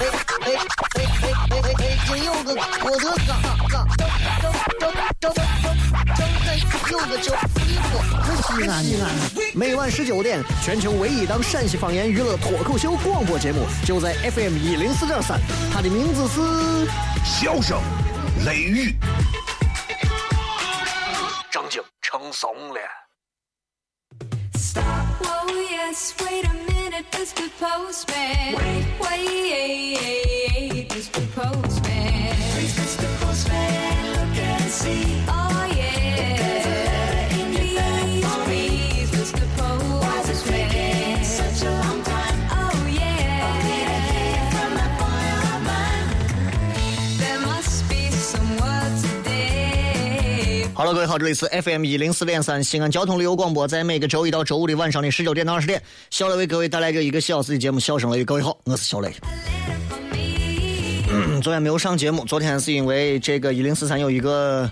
哎哎哎哎哎哎！北京有个郭德纲，张张张张张张有个叫，西安西安。每晚十九点，全球唯一档陕西方言娱乐脱口秀广播节目，就在 FM 一零四点三。它的名字是《笑声雷雨》，正经成怂了。yes, wait a Mr. Postman. Wait, wait, Mr. Postman. Please, Mr. Postman, look and see. 好了，各位好，这里是 FM 一零四点三西安交通旅游广播，在每个周一到周五的晚上的十九点到二十点，小雷为各位带来这一个小时的节目《笑声雷雨》。各位好，我是小雷。昨天没有上节目，昨天是因为这个一零四三有一个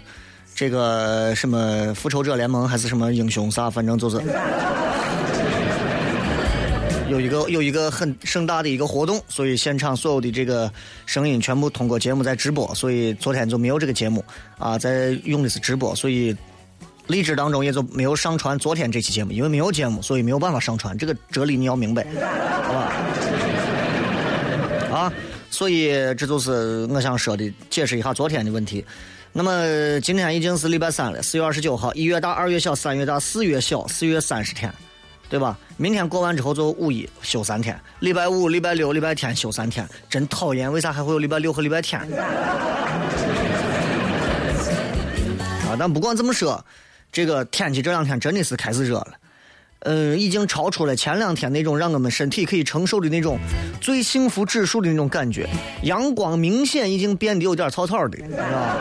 这个什么复仇者联盟还是什么英雄啥，反正就是有一个有一个很盛大的一个活动，所以现场所有的这个声音全部通过节目在直播，所以昨天就没有这个节目啊，在用的是直播，所以荔枝当中也就没有上传昨天这期节目，因为没有节目，所以没有办法上传。这个哲理你要明白，好吧？啊，所以这就是我想说的，解释一下昨天的问题。那么今天已经是礼拜三了，四月二十九号，一月大，二月小，三月大，四月小，四月三十天，对吧？明天过完之后就五一休三天，礼拜五、礼拜六、礼拜天休三天，真讨厌，为啥还会有礼拜六和礼拜天？啊，但不管怎么说，这个天气这两天真的是开始热了。呃，已经超出了前两天那种让我们身体可以承受的那种最幸福指数的那种感觉。阳光明显已经变得有点草草的，是吧？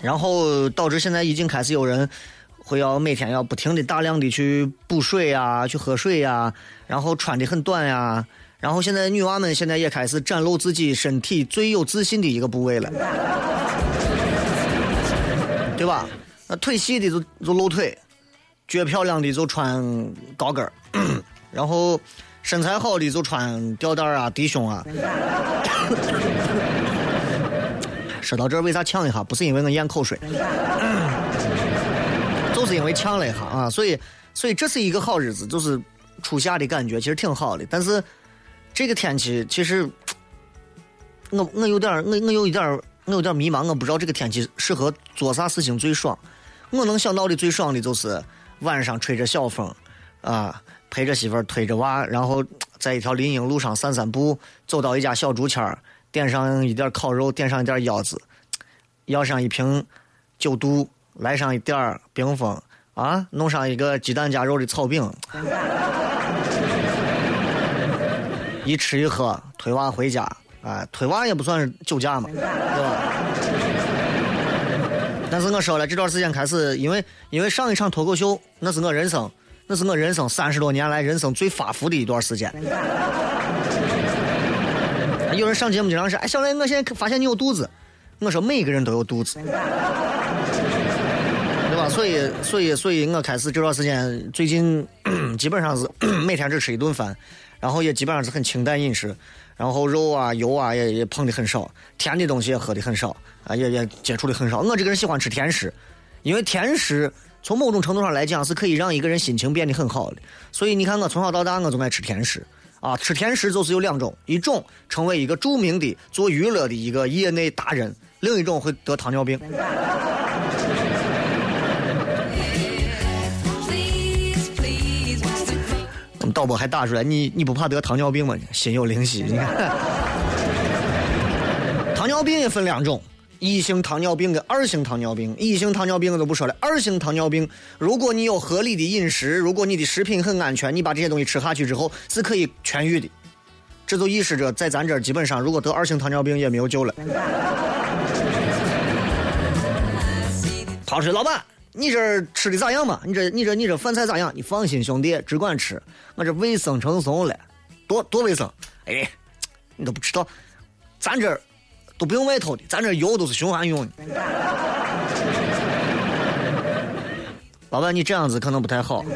然后导致现在已经开始有人会要每天要不停的大量的去补水啊，去喝水呀、然后穿的很短呀、然后现在女娃们现在也开始展露自己身体最有自信的一个部位了，对吧？那腿细的就就露腿，脚漂亮的就穿高跟儿，然后身材好的就穿吊带儿啊、低胸啊。说到这儿，为啥呛一下？不是因为我咽口水，是因为呛了一下啊。所以，所以这是一个好日子，就是初夏的感觉，其实挺好的。但是这个天气，其实我我有点儿我我有一点儿我有点儿迷茫，我不知道这个天气适合做啥事情最爽。我能想到的最爽的就是晚上吹着小风，啊，陪着媳妇儿推着娃，然后在一条林荫路上散散步，走到一家小竹签儿，点上一点烤肉，点上一点腰子，要上一瓶九度，来上一点儿冰峰，啊，弄上一个鸡蛋加肉的炒饼，一吃一喝，推娃回家，啊，推娃也不算是酒驾嘛，对吧？但是我说了，这段时间开始，因为因为上一场脱口秀，那是我人生，那是我人生三十多年来人生最发福的一段时间。有人上节目经常说：“哎，小雷，我现在发现你有肚子。”我说：“每个人都有肚子，？”所以，所以，所以我开始这段时间，最近基本上是每天只吃一顿饭，然后也基本上是很清淡饮食，然后肉啊、油啊也也碰的很少，甜的东西也喝的很少，啊，也也接触的很少。我这个人喜欢吃甜食，因为甜食从某种程度上来讲是可以让一个人心情变得很好的。所以你看，我从小到大我就爱吃甜食。啊，吃甜食就是有两种，一种成为一个著名的做娱乐的一个业内达人，另一种会得糖尿病。导播还打出来，你你不怕得糖尿病吗？心有灵犀，你看，糖尿病也分两种，一型糖尿病跟二型糖尿病。一型糖尿病我都不说了，二型糖尿病，如果你有合理的饮食，如果你的食品很安全，你把这些东西吃下去之后是可以痊愈的。这就意味着在咱这基本上，如果得二型糖尿病也没有救了。他说：“老板，你这吃的咋样嘛？你这你这你这饭菜咋样？你放心，兄弟，只管吃，我这卫生成怂了，多多卫生。哎，你都不知道，咱这都不用外头的，咱这油都是循环用的。老板，你这样子可能不太好。嗯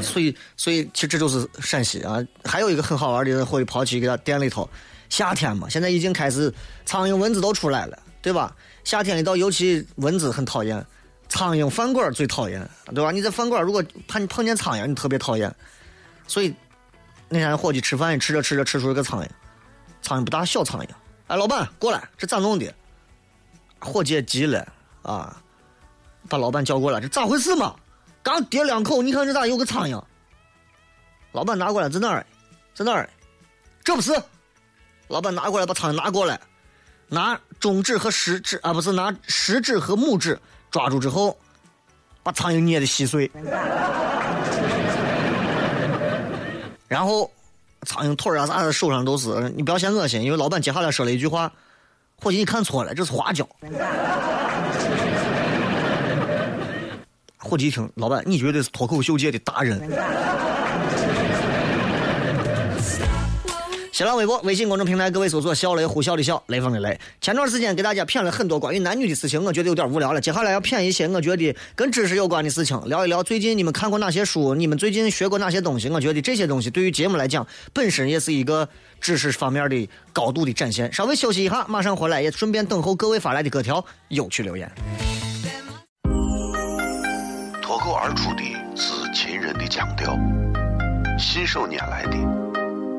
所以，所以其实这就是陕西啊。还有一个很好玩的，会跑去给他店里头，夏天嘛，现在已经开始苍蝇蚊子都出来了，对吧？夏天一到，尤其蚊子很讨厌，苍蝇饭馆最讨厌，对吧？你在饭馆如果碰碰见苍蝇，你特别讨厌。所以那天伙计吃饭吃着吃着吃出一个苍蝇，苍蝇不大，小苍蝇。哎，老板过来，这咋弄的？伙计急了啊，把老板叫过来，这咋回事嘛？刚叠两口，你看这咋有个苍蝇？老板拿过来，在哪儿？在哪儿？这不是？老板拿过来，把苍蝇拿过来，拿中指和食指啊，不是拿食指和拇指抓住之后，把苍蝇捏的稀碎，然后苍蝇腿啊啥的手上都是，你不要嫌恶心，因为老板接下来说了一句话：“伙计，你看错了，这是花椒。”伙计一听，老板，你绝对是脱口秀界的达人。新浪微博、微信公众平台，各位搜索“小雷呼啸的笑，雷锋的雷”。前段时间给大家谝了很多关于男女的事情，我觉得有点无聊了。接下来要谝一些我觉得跟知识有关的事情，聊一聊最近你们看过哪些书，你们最近学过哪些东西。我觉得这些东西对于节目来讲，本身也是一个知识方面的高度的展现。稍微休息一下，马上回来，也顺便等候各位发来的各条有趣留言。脱口而出的是秦人的腔调，信手拈来的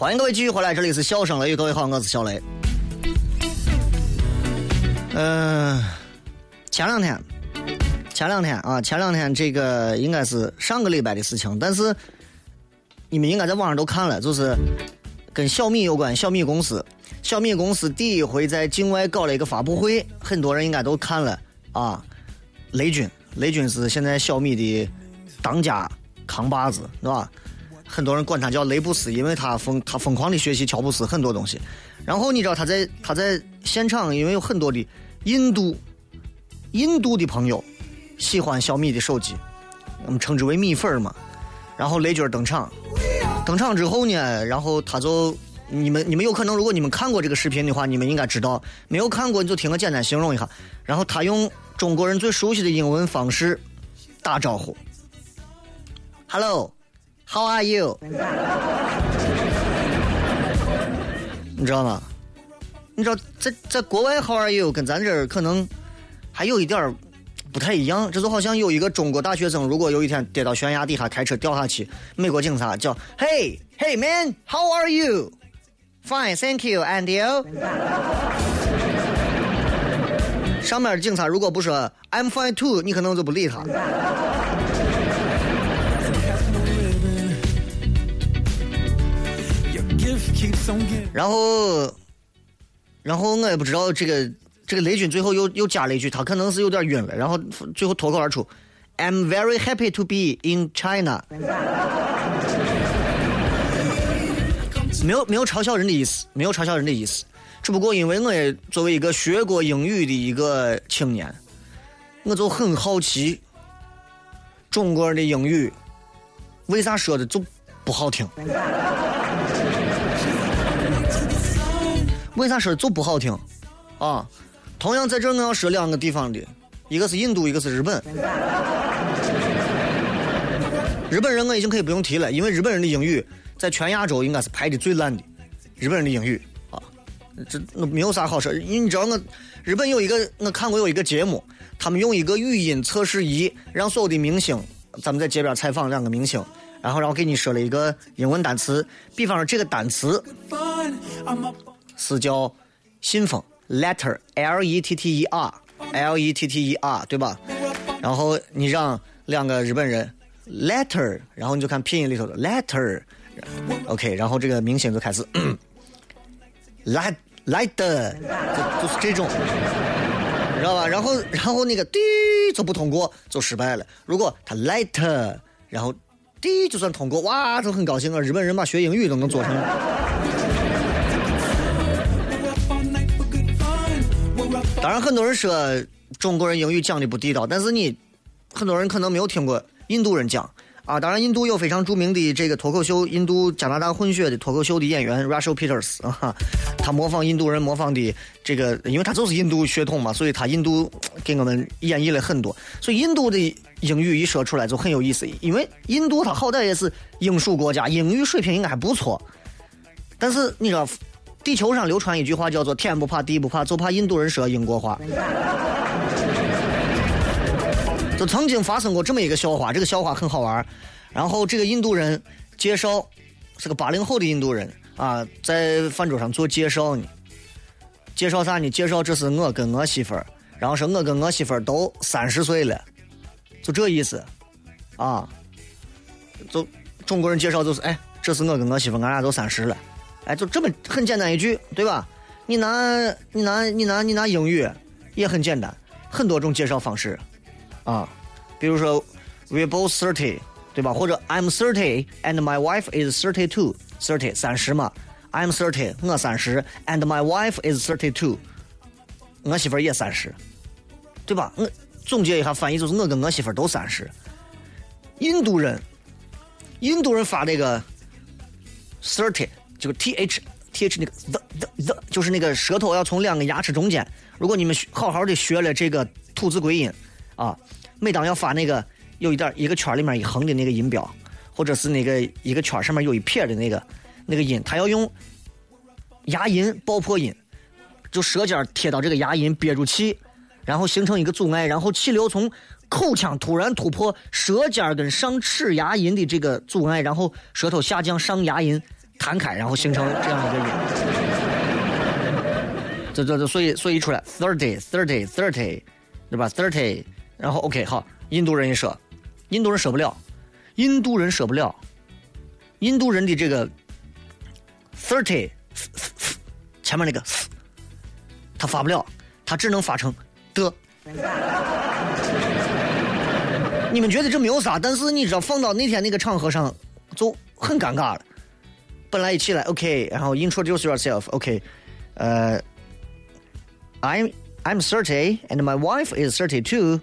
欢迎各位继续回来，这里是笑声雷雨，各位好，我是小雷。嗯、前两天，前两天啊，前两天这个应该是上个礼拜的事情，但是你们应该在网上都看了，就是跟小米有关，小米公司，小米公司第一回在境外搞了一个发布会，很多人应该都看了啊。雷军，雷军是现在小米的当家扛把子，对吧？很多人管他叫雷布斯，因为他疯他疯狂的学习乔布斯很多东西。然后你知道他在他在现场，因为有很多的印度印度的朋友喜欢小米的手机，我们称之为米粉儿嘛。然后雷军登场，登场之后呢，然后他就你们你们有可能，如果你们看过这个视频的话，你们应该知道；没有看过，你就听我简单形容一下。然后他用中国人最熟悉的英文方式打招呼：“Hello How are you？” 你知道吗？你知道在在国外 “How are you” 跟咱这儿可能还有一点儿不太一样，这就好像有一个中国大学生，如果有一天跌到悬崖底下开车掉下去，美国警察叫 “Hey Hey man，How are you？Fine，Thank you，and you？” 上面的警察如果不说 “I'm fine too”，你可能就不理他。然后，然后我也不知道这个这个雷军最后又又加了一句，他可能是有点晕了，然后最后脱口而出：“I'm very happy to be in China。”没有没有嘲笑人的意思，没有嘲笑人的意思，只不过因为我也作为一个学过英语的一个青年，我就很好奇，中国人的英语为啥说的就不好听？为啥说就不好听？啊，同样在这儿我要说两个地方的，一个是印度，一个是日本。日本人我已经可以不用提了，因为日本人的英语在全亚洲应该是排的最烂的。日本人的英语啊，这那没有啥好说。你知道我日本有一个我看过有一个节目，他们用一个语音测试仪让所有的明星，咱们在街边采访两个明星，然后然后给你说了一个英文单词，比方说这个单词是叫信封 letter L E T T E R L E T T E R 对吧？然后你让两个日本人 letter，然后你就看拼音里头的 letter，OK，、然后这个明星就开始 light light，就就是这种，知道吧？然后然后那个滴就不通过，就失败了。如果他 light，然后滴就算通过，哇，就很高兴啊！日本人把学英语都能做成。当然，很多人说中国人英语讲的不地道，但是你很多人可能没有听过印度人讲啊。当然，印度有非常著名的这个脱口秀，印度加拿大混血的脱口秀的演员 Russell Peters 啊，他模仿印度人模仿的这个，因为他就是印度血统嘛，所以他印度给我们演绎了很多。所以印度的英语一说出来就很有意思，因为印度它好歹也是英属国家，英语水平应该还不错。但是你知道，地球上流传一句话叫做“天不怕地不怕”，就怕印度人说英国话。就曾经发生过这么一个笑话，这个笑话很好玩。然后这个印度人介绍是个八零后的印度人啊，在饭桌上做介绍呢。介绍啥呢？介绍这是我跟我媳妇儿，然后说我跟我媳妇儿都三十岁了，就这意思啊。就中国人介绍就是，哎，这是我跟我媳妇儿，俺俩都三十了，哎，就这么很简单一句，对吧？你拿你拿你拿你拿英语也很简单，很多种介绍方式啊，比如说 we both thirty，对吧？或者 I'm thirty and my wife is thirty two，thirty 三十嘛，I'm thirty 我三十，and my wife is thirty two，我媳妇儿也三十，对吧？我总结一下翻译就是我跟我媳妇儿都三十。印度人，印度人发这个 thirty 这个 th th 那个 the the the 就是那个舌头要从两个牙齿中间。如果你们好好的学了这个吐字归音啊，每当要发那个有一点一个圈里面一横的那个音标，或者是那个一个圈上面有一撇的那个那个音，它要用牙龈爆破音，就舌尖贴到这个牙龈憋住气，然后形成一个阻碍，然后气流从口腔突然突破舌尖跟上齿牙龈的这个阻碍，然后舌头下降上牙龈弹开，然后形成这样一个音。这这这，所以所以出来 thirty thirty thirty，对吧？thirty，然后 OK 好，印度人也说，印度人说不了，印度人说不了，印度人的这个 thirty 前面那个他发不了，他只能发成的。你们觉得这没有啥，但是你知道放到那天那个场合上就很尴尬了。本来一起来 OK，然后 introduce yourself，OK，、呃，I'm I'm thirty and my wife is thirty two，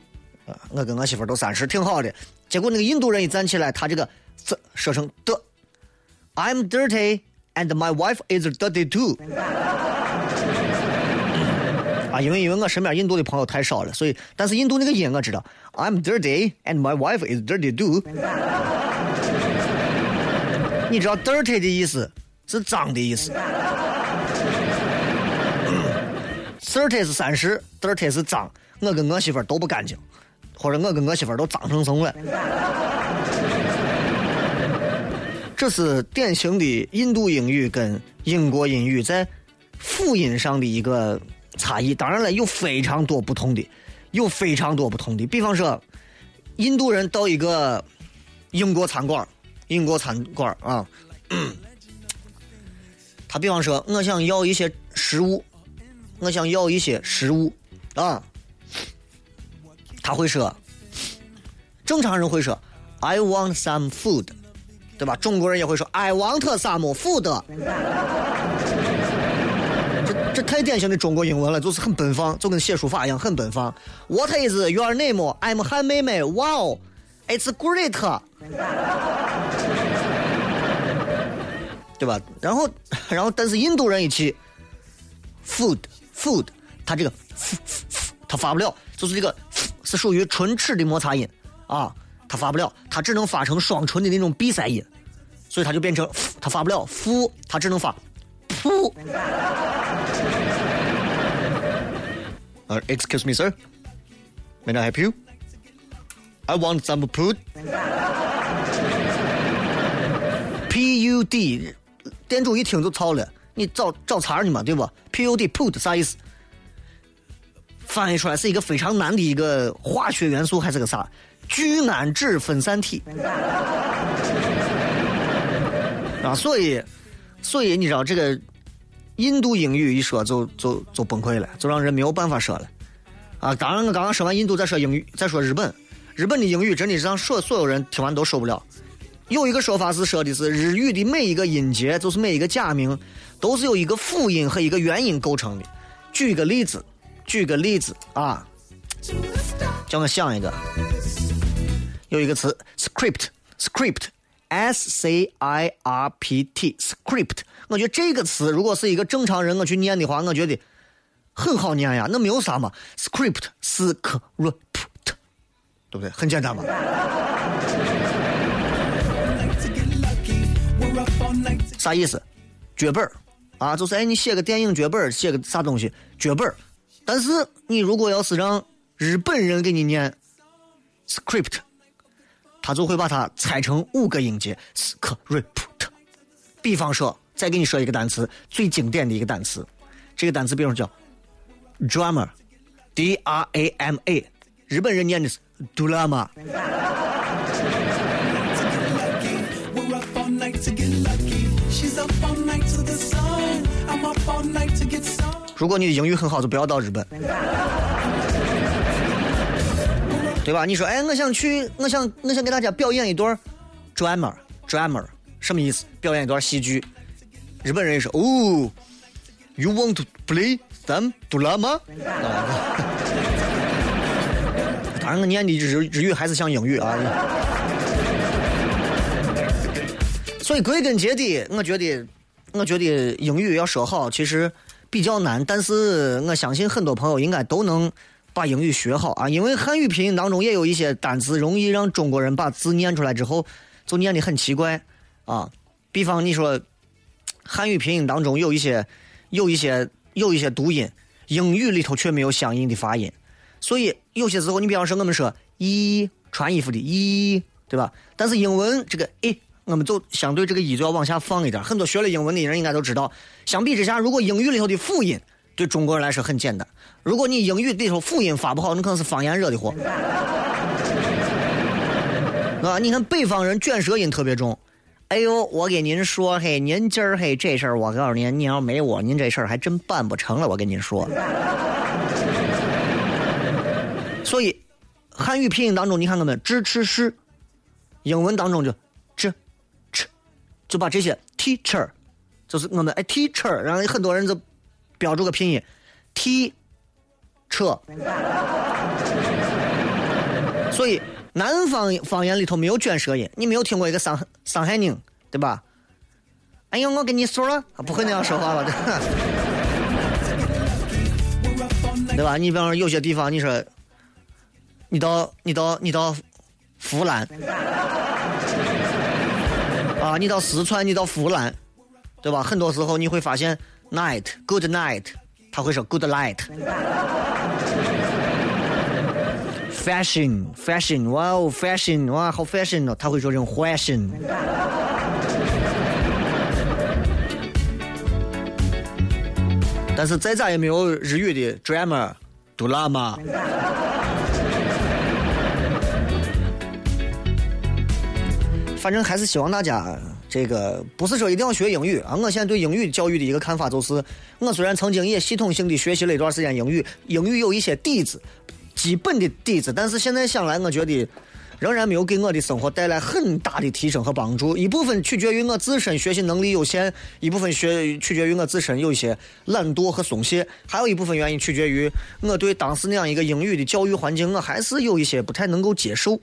呃，我跟我媳妇儿都三十，挺好的。结果那个印度人一站起来，他这个字说成的，I'm dirty and my wife is dirty too。啊，因为因为我身边印度的朋友太少了，所以但是印度那个音我知道，I'm dirty and my wife is dirty too。 你知道 dirty 的意思是脏的意思，thirty 是三十，dirty 是脏。我跟我媳妇儿都不干净，或者我跟我媳妇儿都脏成什么了。这是典型的印度英语跟英国英语在辅音上的一个差异。当然了，有非常多不同的，有非常多不同的。比方说，印度人到一个英国餐馆，英国餐馆啊，他比方说，我想要一些食物，我想要一些食物啊，他会说，正常人会说，I want some food。对吧？中国人也会说 “I want some food”，这这太典型的中国英文了，就是很奔放，就跟写书法一样，很奔放。What is your name? I'm Han 妹妹。Wow, it's great，对吧？然后，然后，但是印度人一起，food food，他这个他发不了，就是这个是属于唇齿的摩擦音啊。他发不了，他只能发成双唇的那种闭塞音，所以他就变成他发不了，负，他只能发噗。呃，Excuse me, sir. May I help you? I want some food. P U D，店主一听就操了，你找找茬儿呢嘛，对吧？P U D put 啥意思？翻译出来是一个非常难的一个化学元素，还是个啥？聚氨酯分散体。啊，所以，所以你知道这个印度英语一说就就就崩溃了，就让人没有办法说了。啊，当然我刚刚说完印度，再说英语，再说日本，日本的英语真的是让所所有人听完都受不了。有一个说法是说的是日语的每一个音节，就是每一个假名，都是由一个辅音和一个元音构成的。举个例子，举个例子啊，叫我想一个，有一个词 script，script，s c i r p t，script。我觉得这个词如果是一个正常人我去念的话，我觉得很好念呀，那没有啥嘛，script s c r i p t，对不对？很简单嘛。啥意思？剧本啊，就是哎，你写个电影剧本，写个啥东西剧本。但是你如果要是让日本人给你念 script，他就会把它拆成五个音节 script。比方说，再给你说一个单词，最经典的一个单词，这个单词比如叫 drama，d r a m a，日本人念的是杜拉玛。如果你的英语很好，就不要到日本，对吧？你说，哎，我想去，我想，我想给大家表演一段 drama drama，什么意思？表演一段戏剧。日本人也说，哦，You want to play some drama？反正，我念的日日语还是像英语啊。所以归根结底，我觉得，我觉得英语要说好，其实比较难，但是我相信很多朋友应该都能把英语学好啊，因为汉语拼音当中也有一些单词容易让中国人把字念出来之后就念得很奇怪啊。比方你说，汉语拼音当中有一些、有一些、有一些读音，英语里头却没有相应的发音，所以有些时候，你比方说我们说一穿衣服的一，对吧？但是英文这个诶。我们就相对这个一就要往下放一点。很多学了英文的人应该都知道，相比之下，如果英语里头的辅音对中国人来说很简单，如果你英语里头辅音发不好，那可能是方言惹的祸。啊，你看北方人卷舌音特别重。哎呦，我给您说，嘿，您今儿嘿这事儿，我告诉您，您要没我，您这事儿还真办不成了。我跟您说，所以汉语拼音当中，你看我们支持是，英文当中就。就把这些 teacher，就是我们哎 teacher，然后很多人就标注个拼音 t 车，所以南方方言里头没有卷舌音，你没有听过一个上上海宁对吧？哎呦，我跟你说了，不会那样说话了，对吧？你比方说有些地方，你说你到你到你到湖南。啊，你到四川，你到湖南，对吧？很多时候你会发现 night good night，他会说 good night。fashion fashion，哇哦 fashion，哇好 fashion 哦，他会说这种 fashion。但是再咋也没有日语的 drama drama。反正还是希望大家这个不是说一定要学英语啊。我现在对英语教育的一个看法就是，我虽然曾经也系统性的学习了一段时间英语，英语有一些底子，基本的底子，但是现在想来，我觉得仍然没有给我的生活带来很大的提升和帮助。一部分取决于我自身学习能力有限，一部分学取决于我自身有一些懒惰和松懈，还有一部分原因取决于我对当时那样一个英语的教育环境，我还是有一些不太能够接受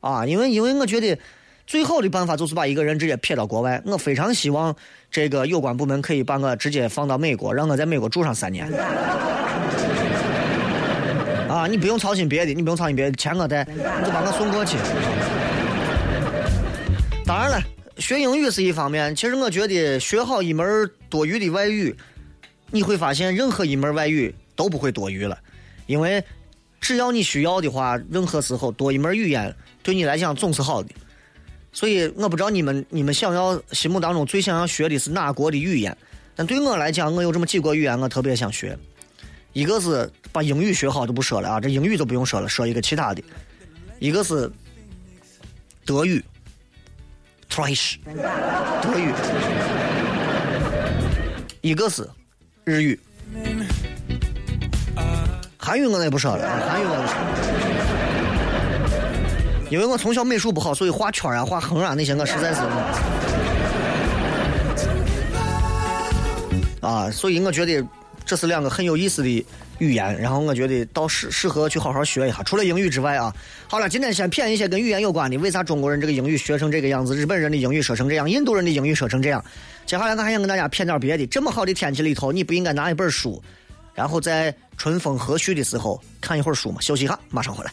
啊。因为因为我觉得。最好的办法就是把一个人直接撇到国外。我非常希望这个有关部门可以把我直接放到美国，让我在美国住上三年。啊，你不用操心别的，你不用操心别的，钱我带，你就把我送过去。当然了，学英语是一方面，其实我觉得学好一门多余的外语，你会发现任何一门外语都不会多余了。因为只要你需要的话，任何时候多一门语言对你来讲总是好的。所以我不知道你们你们想要心目当中最想要学的是哪国的语言，但对我来讲，我有这么几国语言我特别想学。一个是把英语学好就不说了啊，这英语就不用说了，说一个其他的。一个是德语 t r a s h 德语；一个是日语。韩语我也不说了，啊，韩语我也不说了，因为我从小美术不好，所以画圈啊、画横啊那些我实在是啊，所以我觉得这是两个很有意思的语言，然后我觉得倒适适合去好好学一下。除了英语之外啊，好了，今天先谝一些跟语言有关的。为啥中国人这个英语学成这个样子？日本人的英语说成这样，印度人的英语说成这样。接下来我还想跟大家谝点别的。这么好的天气里头，你不应该拿一本书，然后在春风和煦的时候看一会儿书吗？休息一下，马上回来。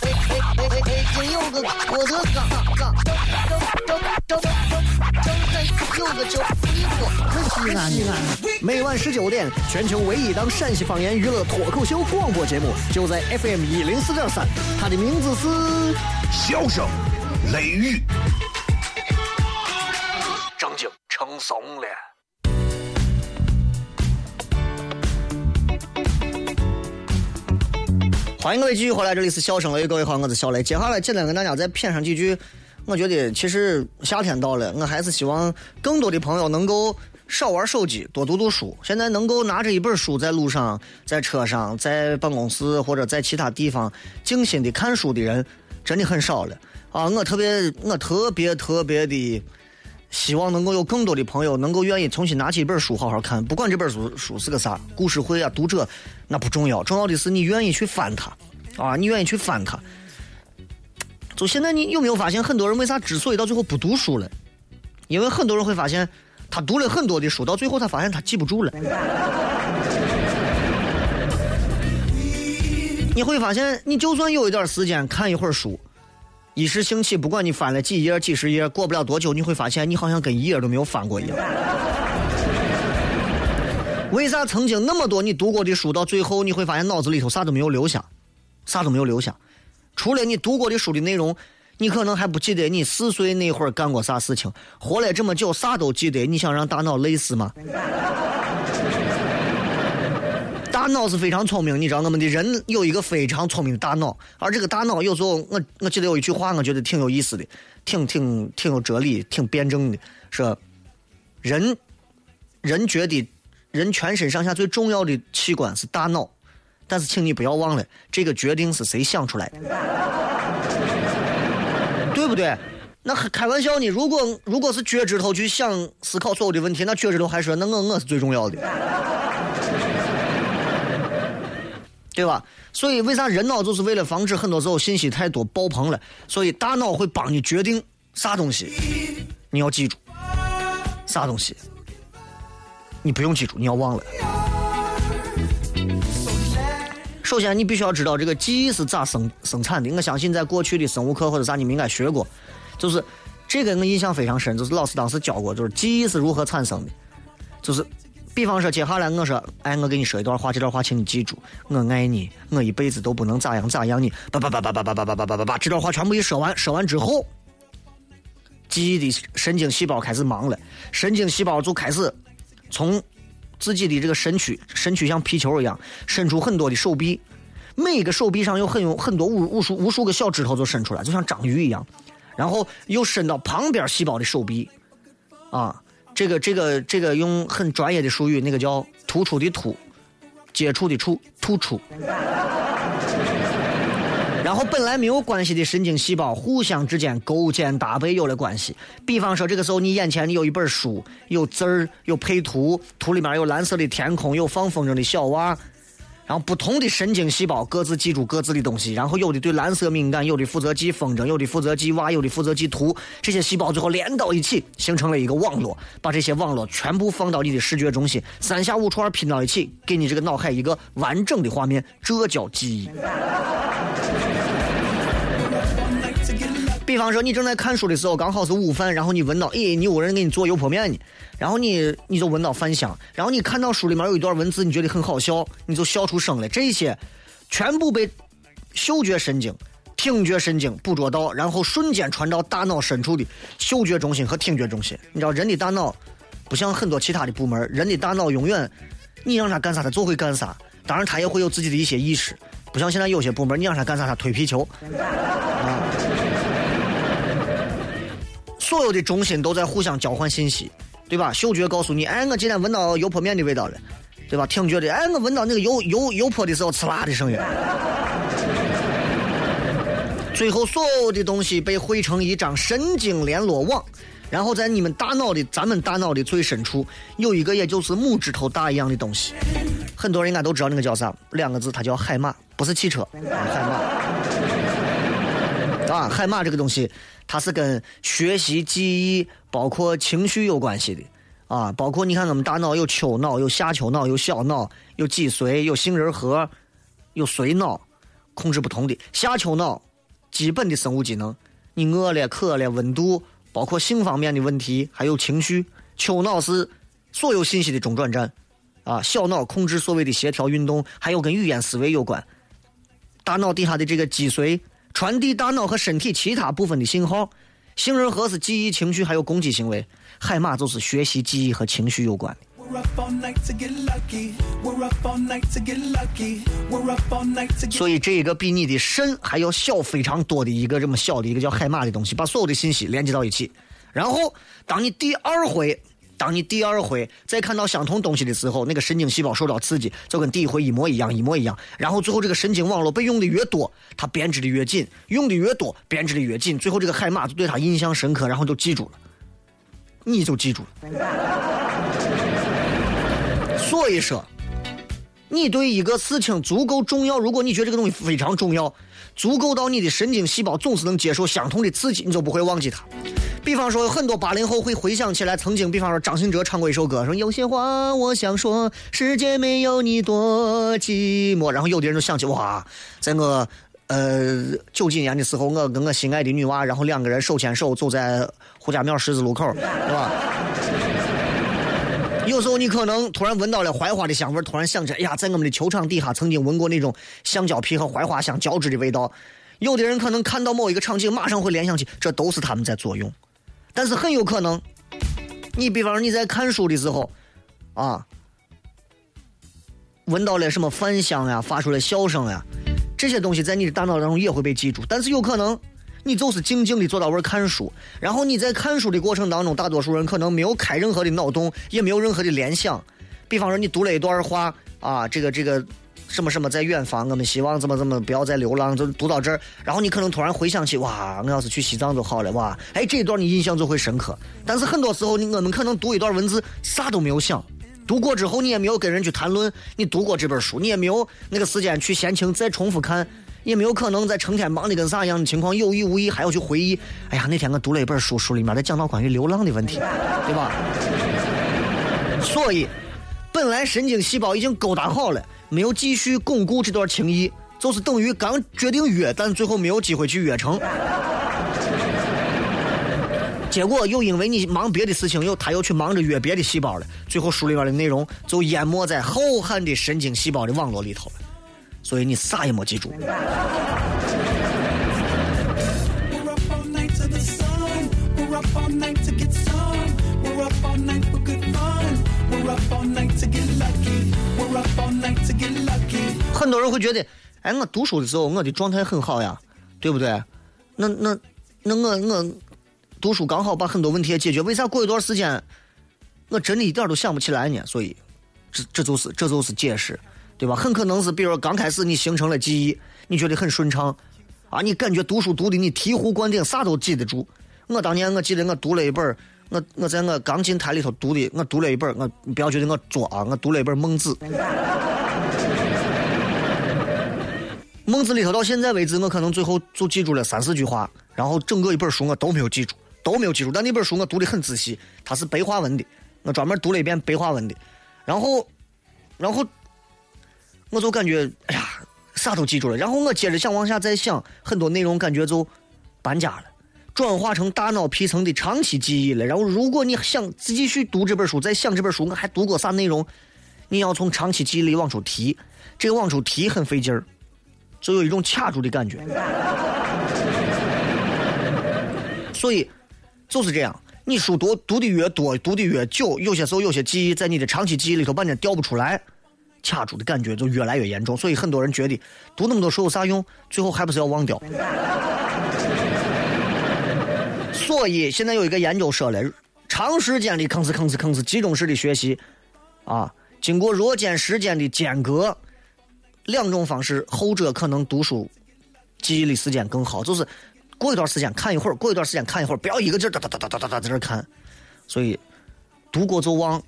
真有个我的嘎嘎，张张张张张有个叫一个西安西安，每晚十九点，全球唯一档陕西方言娱乐脱口秀广播节目，就在 FM 一零四点三，它的名字是笑声、雷雨，正经成怂了。欢迎各位继续回来，这里是笑声雷，各位好，我是小雷。接下来简单跟大家再谝上几句，我觉得其实夏天到了，我还是希望更多的朋友能够少玩手机，多读读书。现在能够拿着一本书在路上、在车上、在办公室或者在其他地方静心的看书的人，真的很少了啊！我特别，我特别特别的。希望能够有更多的朋友能够愿意重新拿起一本书好好看，不管这本书书是个啥，故事会啊、读者那不重要，重要的是你愿意去翻它，啊，你愿意去翻它。就现在你有没有发现，很多人为啥之所以到最后不读书了？因为很多人会发现，他读了很多的书，到最后他发现他记不住了。你会发现，你就算有一段时间看一会儿书。一时兴起，不管你翻了几页、几十页，过不了多久，你会发现你好像跟一页都没有翻过一样。为啥曾经那么多你读过的书，到最后你会发现脑子里头啥都没有留下，啥都没有留下，除了你读过的书的内容，你可能还不记得你四岁那会儿干过啥事情。活了这么久，啥都记得，你想让大脑累死吗？大脑是非常聪明，你知道我们的人有一个非常聪明的大脑，而这个大脑有时候我我记得有一句话，我觉得挺有意思的，挺挺挺有哲理，挺辩证的，说人人觉得人全身上下最重要的器官是大脑，但是请你不要忘了，这个决定是谁想出来的，对不对？那开玩笑呢，如果如果是脚趾头去想思考所有的问题，那脚趾头还说那我我是最重要的。对吧？所以为啥人脑就是为了防止很多时候信息太多爆棚了，所以大脑会帮你决定啥东西，你要记住，啥东西你不用记住，你要忘了。首先，你必须要知道这个记忆是咋生生产的。我相信在过去的生物课或者啥，你们应该学过，就是这个我印象非常深，就是老师当时教过，就是记忆是如何产生的，就是。比方说，接下来我说，哎，我给你说一段话，这段话请你记住，我爱你，我一辈子都不能咋样咋样你，叭叭叭叭叭叭叭叭叭叭叭叭，这段话全部一说完，说完之后，记忆的神经细胞开始忙了，神经细胞就开始从自己的这个身躯，身躯像皮球一样，伸出很多的手臂，每个手臂上有很有很多无无数无数个小指头就伸出来，就像章鱼一样，然后又伸到旁边细胞的手臂，啊。这个这个这个用很专业的术语，那个叫突出的突，接触的触，突出。然后本来没有关系的神经细胞互相之间勾肩搭背有了关系。比方说，这个时候你眼前你有一本书，有字儿，有配图，图里面有蓝色的天空，有放风筝的小娃。然然后不同的神经细胞各自记住各自的东西，然后有的对蓝色敏感，有的负责记风筝，有的负责记娃，有的负责记图。这些细胞最后连到一起，形成了一个网络，把这些网络全部放到你的视觉中心，三下五除二拼到一起，给你这个脑海一个完整的画面，这叫记忆。比方说，你正在看书的时候，刚好是午饭，然后你闻到，诶，你有人给你做油泼面呢，然后你你就闻到饭香，然后你看到书里面有一段文字，你觉得很好笑，你就笑出声来。这些全部被嗅觉神经、听觉神经捕捉到，然后瞬间传到大脑深处的嗅觉中心和听觉中心。你知道，人的大脑不像很多其他的部门，人的大脑永远你让他干啥，他就会干啥。当然，他也会有自己的一些意识，不像现在有些部门，你让他干啥，他推皮球。啊所有的中心都在互相交换信息，对吧？嗅觉告诉你，哎，我今天闻到油泼面的味道了，对吧？听觉的，哎，我闻到那个油油油泼的时候呲啦的声音。最后，所有的东西被汇成一张神经联络网，然后在你们大脑的咱们大脑的最深处有一个，也就是拇指头大一样的东西。很多人应该都知道那个叫啥，两个字，它叫海马，不是汽车，海马。啊，海马这个东西，它是跟学习、记忆，包括情绪有关系的。啊，包括你看，我们大脑有丘脑、有下丘脑、有小脑、有脊髓、有杏仁核、有髓脑，控制不同的。下丘脑，基本的生物机能，你饿了、渴了、温度，包括性方面的问题，还有情绪。丘脑是所有信息的中转站。啊，小脑控制所谓的协调运动，还有跟语言思维有关。大脑底下的这个脊髓。传递大脑和身体其他部分的信号，杏仁核是记忆、情绪还有攻击行为，海马就是学习、记忆和情绪有关的。所以这一个比你的肾还要小非常多的一个这么小的一个叫海马的东西，把所有的信息连接到一起。然后，当你第二回，当你第二回再看到相同东西的时候，那个神经细胞受到刺激，就跟第一回一模一样，一模一样。然后最后这个神经网络被用的越多，它编织的越紧，用的越多，编织的越紧。最后这个海马就对它印象深刻，然后就记住了，你就记住了。所以说。你对一个事情足够重要，如果你觉得这个东西非常重要，足够到你的神经细胞总是能接受相同的刺激，你就不会忘记它。比方说，有很多八零后会回想起来曾经，比方说张信哲唱过一首歌，说有些话我想说，世界没有你多寂寞。然后有的人就想起，哇，在我呃九几年的时候，我跟我心爱的女娃，然后两个人手牵手走在胡家庙十字路口，对吧？有时候你可能突然闻到了槐花的香味，突然想起来，哎呀，在我们的球场底下曾经闻过那种橡胶皮和槐花香交织的味道。有的人可能看到某一个场景，马上会联想起，这都是他们在作用。但是很有可能，你比方说你在看书的时候，啊，闻到了什么饭香呀，发出了笑声呀，这些东西在你的大脑当中也会被记住。但是有可能，你就是静静的坐到位儿看书，然后你在看书的过程当中，大多数人可能没有开任何的脑洞，也没有任何的联想。比方说，你读了一段话啊，这个这个什么什么在远方，我们希望怎么怎么不要再流浪，就读到这儿，然后你可能突然回想起，哇，我要是去西藏就好了，哇，哎，这一段你印象就会深刻。但是很多时候，我们可能读一段文字，啥都没有想。读过之后，你也没有跟人去谈论你读过这本书，你也没有那个时间去闲情再重复看，也没有可能在成天忙的跟啥一样的情况，有意无意还要去回忆。哎呀，那天我读了一本书，书里面在讲到关于流浪的问题，对吧？所以，本来神经细胞已经勾搭好了，没有继续巩固这段情谊，就是等于刚决定约，但最后没有机会去约成。结果又因为你忙别的事情，又他又去忙着约别的细胞了，最后书里面的内容就淹没在浩瀚的神经细胞的网络里头了，所以你啥也没记住。很多人会觉得，哎，我读书的时候，我的状态很好呀，对不对？那那那我我读书刚好把很多问题也解决，为啥过一段时间？我真的一点都想不起来呢，所以这这就是这就是解释。对吧？很可能是比如说刚开始你形成了记忆，你觉得很顺畅啊，你感觉读书读的你醍醐灌顶，啥都记得住。我当年我记得我读了一本儿，我我在我刚进台里头读的，我读了一本儿，我你不要觉得我作啊，我读了一本《孟子》。孟子里头到现在为止，我可能最后就记住了三四句话，然后整个一本书我都没有记住，都没有记住。但那本书我读的很仔细，它是白话文的，我专门读了一遍白话文的，然后，然后，我就感觉哎呀，啥都记住了。然后我接着想往下再想，很多内容感觉就搬家了。转化成大脑皮层的长期记忆了。然后，如果你想继续读这本书，再想这本书我还读过啥内容，你要从长期记忆里往出提，这个往出提很费劲儿，就有一种卡住的感觉。所以就是这样，你书读读的越多，读的越久，有些时候有些记忆在你的长期记忆里头半天调不出来，卡住的感觉就越来越严重。所以很多人觉得读那么多书有啥用？最后还不是要忘掉。所以现在有一个研究说了，长时间的吭哧吭哧吭哧集中式的学习，啊，经过若干时间的间隔，两种方式，后者可能读书记忆的时间更好，就是过一段时间看一会儿，过一段时间看一会儿，不要一个劲儿哒哒哒哒哒哒在这看。所以读过就忘，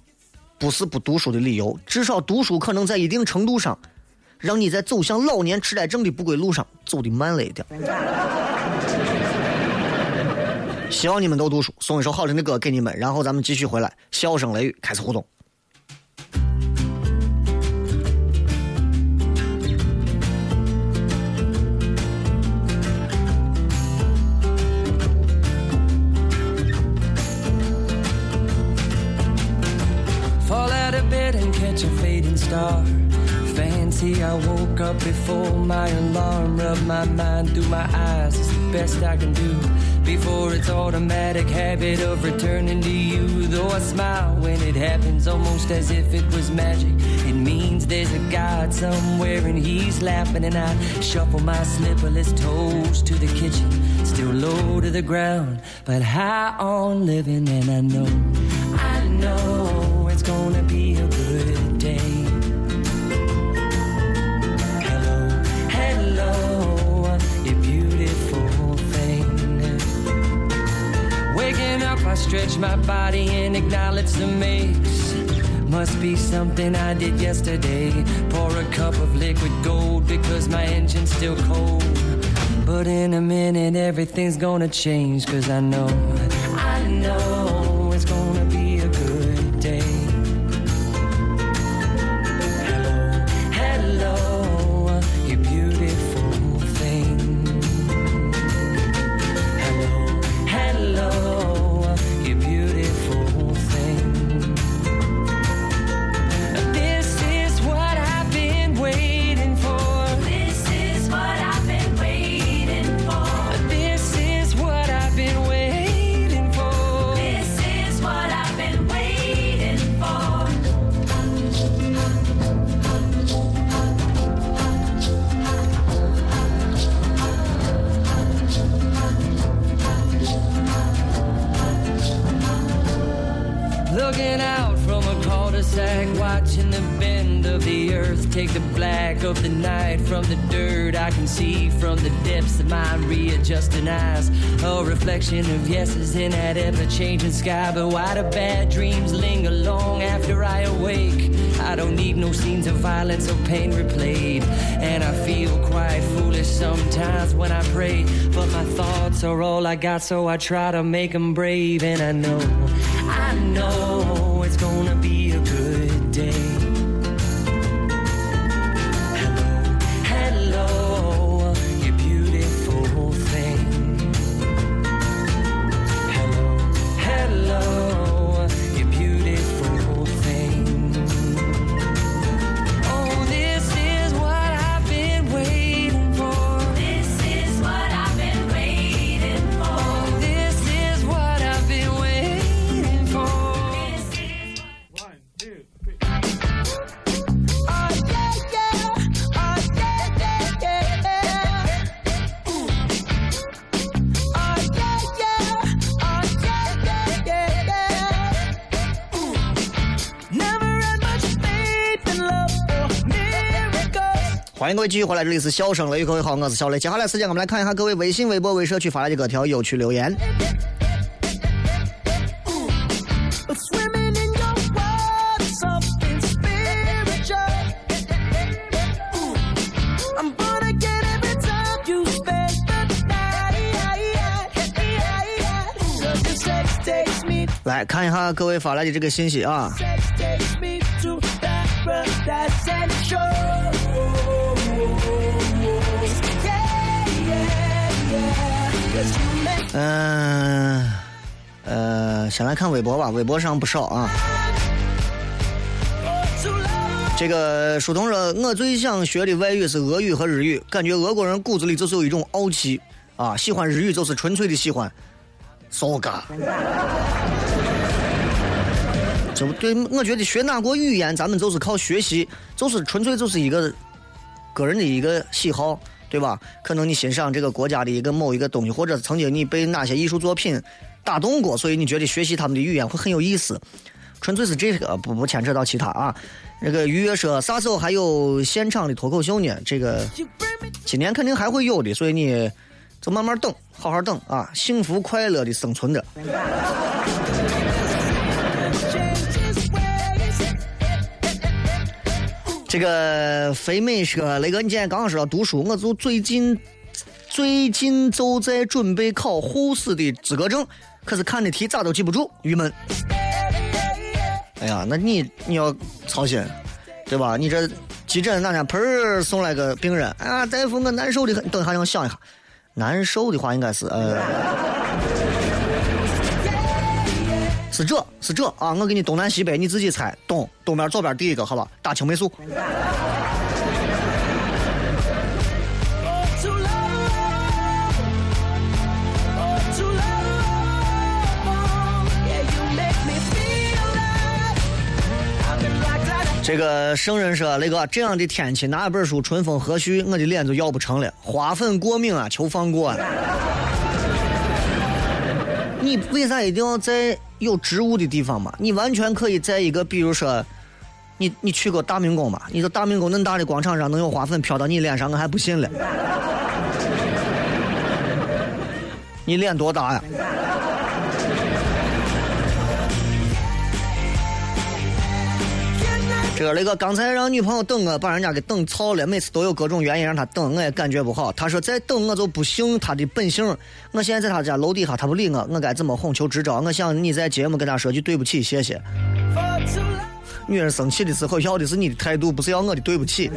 不是不读书的理由，至少读书可能在一定程度上，让你在走向老年痴呆症的不归路上走的慢了一点。希望你们都读书，送一首好听的歌给你们，然后咱们继续回来，笑声雷雨开始互动。Catch a fading star. Fancy I woke up before my alarm. Rub my mind through my eyes. It's the best I can do. Before it's automatic habit of returning to you. Though I smile when it happens, almost as if it was magic. It means there's a God somewhere and he's laughing. And I shuffle my slipperless toes to the kitchen. Still low to the ground, but high on living. And I know, I know it's gonna be a Waking up, I stretch my body and acknowledge the mix. Must be something I did yesterday. Pour a cup of liquid gold because my engine's still cold. But in a minute, everything's gonna change. Cause I know, I know I got, so I try to make 'em brave, and I know. I know 各位继续回来，这里是笑声雷，各位好，我是小雷。接下来时间我们来看一下各位微信、微博、微社区发来的各条有趣留言。来看一下各位发来的这个信息啊。嗯呃，先来看微博吧，微博上不少啊。这个书童说，我最想学的外语是俄语和日语，感觉俄国人骨子里就是有一种傲气啊，喜欢日语就是纯粹的喜欢。so ga。这不对，我觉得学哪国语言，咱们就是靠学习，就是纯粹就是一个个人的一个喜好，对吧？可能你欣赏这个国家的一个某一个东西，或者曾经你被哪些艺术作品打动过，所以你觉得学习他们的语言会很有意思。纯粹是这个，不不牵扯到其他啊。那个于约说，啥时候还有现场的脱口秀呢？这个今年肯定还会有的，所以你就慢慢等，好好等啊，幸福快乐的生存着。这个肥美说，雷哥，你今天刚刚说到读书，我就最近最近就在准备考护士的资格证，可是看的题咋都记不住，郁闷。哎呀，那你你要操心，对吧？你这急诊哪天盆儿送来个病人，啊，大夫我难受的很，等一下让我想一下，难受的话应该是呃。是这是这啊！我给你东南西北，你自己猜。东东边左边第一个，好吧？大青霉素。这个圣人说：“雷哥，这样的天气拿一本书春风和煦，我的脸就要不成了。花粉过敏啊，求放过啊！你为啥一定要在有植物的地方嘛？你完全可以在一个，比如说，你你去过大明宫嘛？你说大明宫恁大的广场上能有花粉飘到你脸上，我还不信了。你脸多大呀？这个雷哥刚才让女朋友等我，把人家给等操了，每次都有各种原因让她等，我也感觉不好。她说再等我就不信她的本性。我现在在她家楼底下，她不理我，我该怎么哄求支招？我想你在节目跟她说句对不起，谢谢。女人生气的时候要的是你的态度，不是要我的对不起。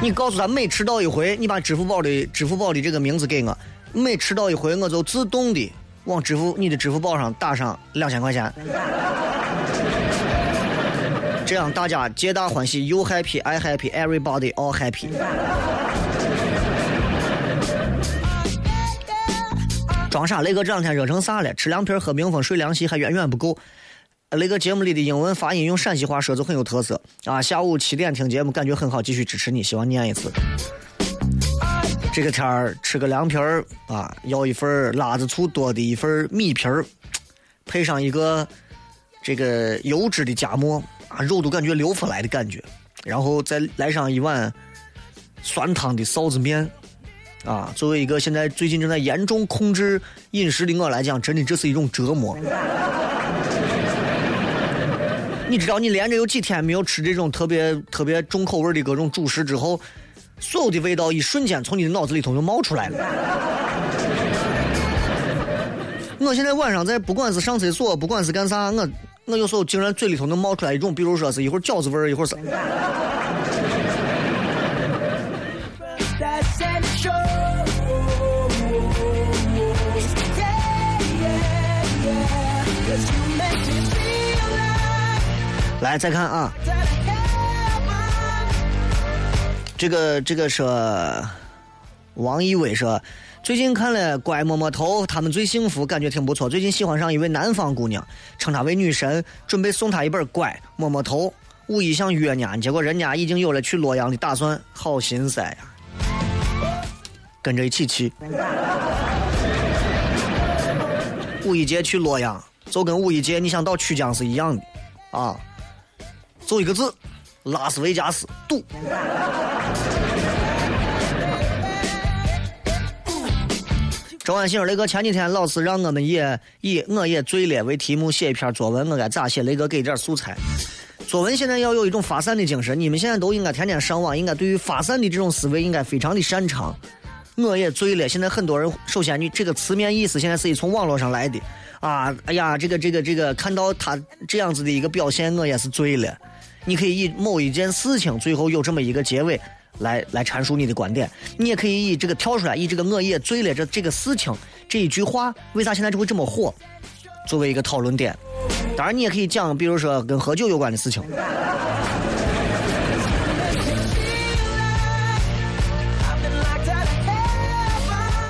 你告诉她每迟到一回，你把支付宝的支付宝的这个名字给我，每迟到一回我就自动的往支付你的支付宝上打上两千块钱。这样大家皆大欢喜，You happy, I happy, everybody all happy。装傻，雷哥这两天热成啥了？吃凉皮、喝冰峰、睡凉席还远远不够。雷哥节目里的英文发音用陕西话说就很有特色啊！下午七点听节目，感觉很好，继续支持你，希望念一次。这个天儿吃个凉皮儿啊，要一份辣子醋多的一份米皮儿，配上一个这个油脂的夹馍啊，肉都感觉流出来的感觉，然后再来上一碗酸汤的臊子面，啊，作为一个现在最近正在严重控制饮食的我来讲，真的这是一种折磨。你知道，你连着有几天没有吃这种 特别特别重口味的各种主食之后，所有的味道一瞬间从你的脑子里头就冒出来了。我现在晚上在不管是上厕所，不管是干啥，我我有时候竟然嘴里头能冒出来一种，比如说是一会儿饺子味儿，一会儿是 来再看啊.这个这个说，王一伟说，最近看了《乖摸摸头》，他们最幸福，感觉挺不错。最近喜欢上一位南方姑娘，称她为女神，准备送她一本《乖摸摸头》，五一想约呢，结果人家已经有了去洛阳的打算，好心塞呀！跟着一起去。五一节去洛阳，就跟五一节你想到曲江是一样的，啊，就一个字，拉斯维加斯赌。周安信，雷哥前几天老师让我们也以我也醉了为题目写一篇作文，我该咋写？雷哥给点素材。作文现在要有一种发散的精神，你们现在都应该天天上网，应该对于发散的这种思维应该非常的擅长。我也醉了。现在很多人，首先你这个词面意思现在是以从网络上来的啊，哎呀，这个这个这个，看到他这样子的一个表现，我也是醉了。你可以以某一件事情最后有这么一个结尾来来阐述你的观点，你也可以以这个跳出来，以这个我也醉了这这个事情这一句话，为啥现在就会这么火，作为一个讨论点。当然，你也可以讲，比如说跟喝酒有关的事情。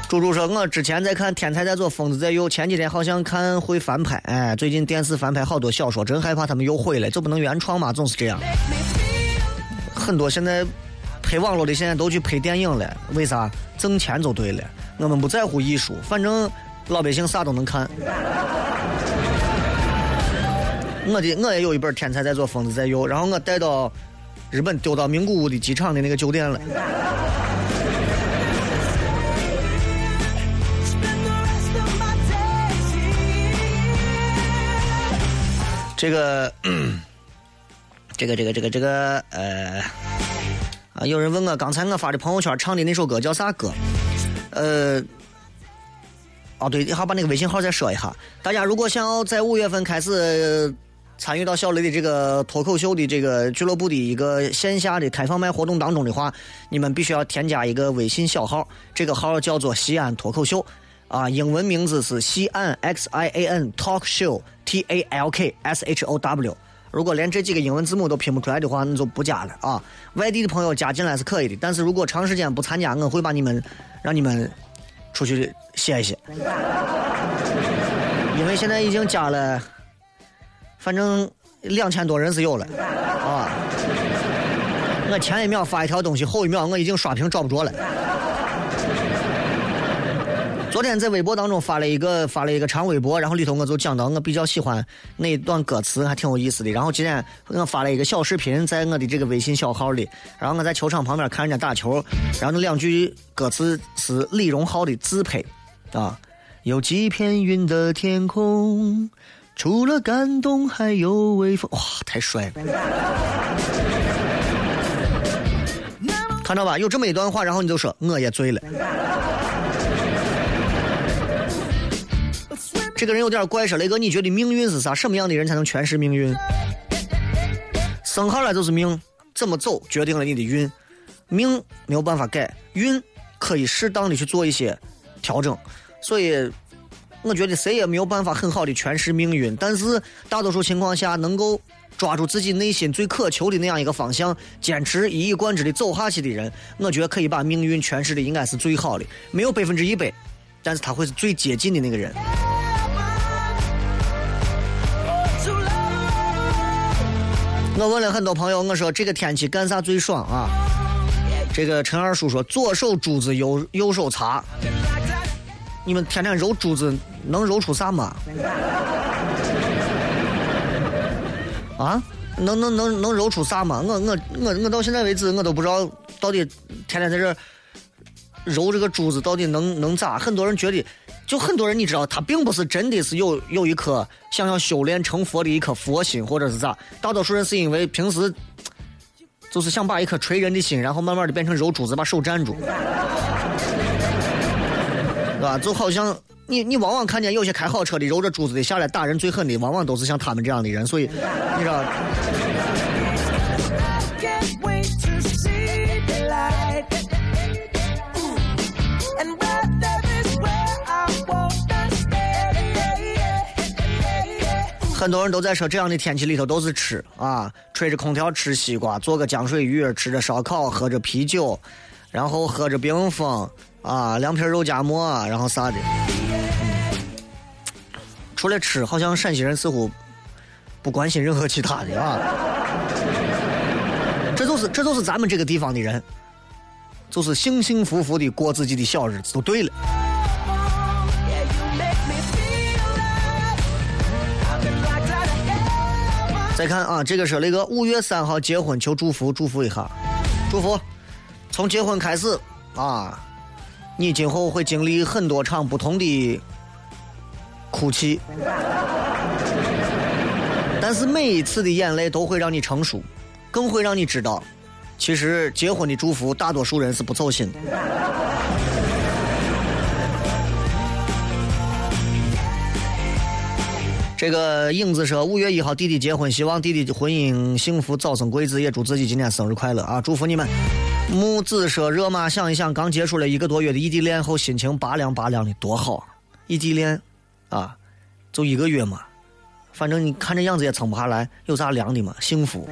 猪猪说：“我之前在看《天才在左，疯子在右》，前几天好像看会翻拍，哎，最近电视翻拍好多小说，真害怕他们又毁了，就不能原创吗？总是这样。很多现在拍网络的现在都去拍电影了，为啥？挣钱就对了。我们不在乎艺术，反正老百姓啥都能看。我的我也有一本《天才在左，疯子在右》，然后我带到日本丢到名古屋的机场的那个酒店了。”这个，这个，这个，这个，这个，呃，啊，有人问我刚才我发的朋友圈唱的那首歌叫啥歌？呃，哦，对，好，把那个微信号再说一下。大家如果想要在五月份开始参与到小雷的这个脱口秀的这个俱乐部的一个线下的开放麦活动当中的话，你们必须要添加一个微信小号，这个号叫做西安脱口秀。啊，英文名字是西安 X I A N Talk Show T A L K S H O W。如果连这几个英文字母都拼不出来的话，那就不加了啊。外地的朋友加进来是可以的，但是如果长时间不参加，我会把你们让你们出去歇一歇。因为现在已经加了，反正两千多人是有了啊。我前一秒发一条东西，后一秒我已经刷屏找不着了。昨天在微博当中发了一个发了一个长微博，然后里头我就讲到我比较喜欢那一段歌词，还挺有意思的。然后今天我发了一个小视频在我的这个微信小号里，然后我在球场旁边看人家打球，然后那两句歌词是李荣浩的自拍啊，有几片云的天空，除了感动还有微风，哇，太帅了！看到吧，有这么一段话，然后你就说我也醉了。这个人有点怪，说雷哥，你觉得命运是啥？什么样的人才能诠释命运？生下来就是命，怎么走决定了你的运。命没有办法改，运可以适当的去做一些调整。所以，我觉得谁也没有办法很好的诠释命运，但是大多数情况下，能够抓住自己内心最渴求的那样一个方向，坚持一以贯之的走下去的人，我觉得可以把命运诠释的应该是最好的。没有百分之一百，但是他会是最接近的那个人。我问了很多朋友，我说这个天气干啥最爽啊？这个陈二叔说左手珠子，右右手茶。你们天天揉珠子，能揉出啥嘛？啊？能能能能揉出啥嘛？我我我我到现在为止，我都不知道到底天天在这揉这个珠子到底能能咋？很多人觉得，就很多人你知道，他并不是真的是有有一颗想要修炼成佛的一颗佛心，或者是咋？大多数人是因为平时就是想把一颗锤人的心，然后慢慢的变成揉珠子，把手占住，对吧？就好像你你往往看见有些开好车的揉着珠子的下来打人最狠的，往往都是像他们这样的人，所以你知道。很多人都在说，这样的天气里头都是吃啊，吹着空调吃西瓜，做个浆水鱼，吃着烧烤，喝着啤酒，然后喝着冰峰啊，凉皮肉夹馍，然后啥的。除了吃，好像陕西人似乎不关心任何其他的啊。这就是这就是咱们这个地方的人，就是幸幸福福的过自己的小日子，就对了。再看啊，这个是那个五月三号结婚，求祝福，祝福一下，祝福。从结婚开始啊，你今后会经历很多场不同的哭泣，但是每一次的眼泪都会让你成熟，更会让你知道，其实结婚的祝福大多数人是不走心的。这个影子说，五月一号弟弟结婚，希望弟弟婚姻幸福，早生贵子，也祝自己今天生日快乐啊！祝福你们。木子说，热妈想一想，刚结束了一个多月的异地恋后，心情拔凉拔凉的，多好！异地恋啊，就一个月嘛，反正你看这样子也撑不下来，有啥凉的嘛？幸福。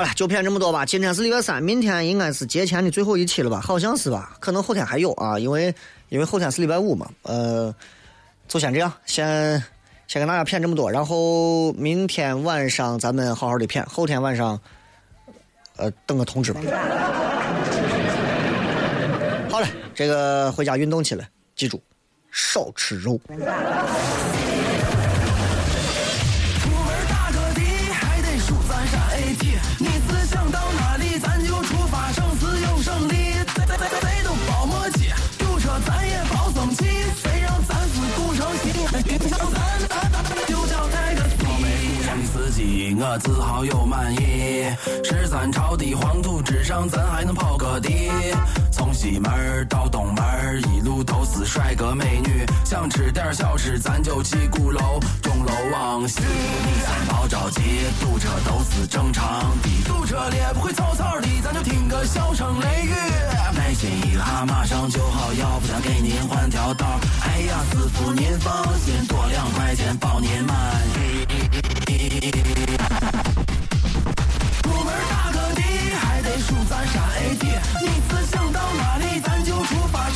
好了，就骗这么多吧。今天是礼拜三，明天应该是节前的最后一期了吧？好像是吧？可能后天还有啊，因为因为后天是礼拜五嘛。呃，就先这样，先先跟大家骗这么多，然后明天晚上咱们好好的骗，后天晚上呃等个通知吧。好了，这个回家运动去了，记住少吃肉。我自豪又满意。十三朝的黄土之上，咱还能跑个地。从西门到东门，一路都是帅哥美女。想吃点小吃，咱就去鼓楼，钟楼往西。你三跑着急，堵车都是正常的。堵车了不会草草的，咱就听个笑声雷雨。耐心一下，马上就好，要不咱给您换条道。哎呀，师傅您放心，多两块钱保您满意。出门打个的还得数咱山地你是想到哪里咱就出发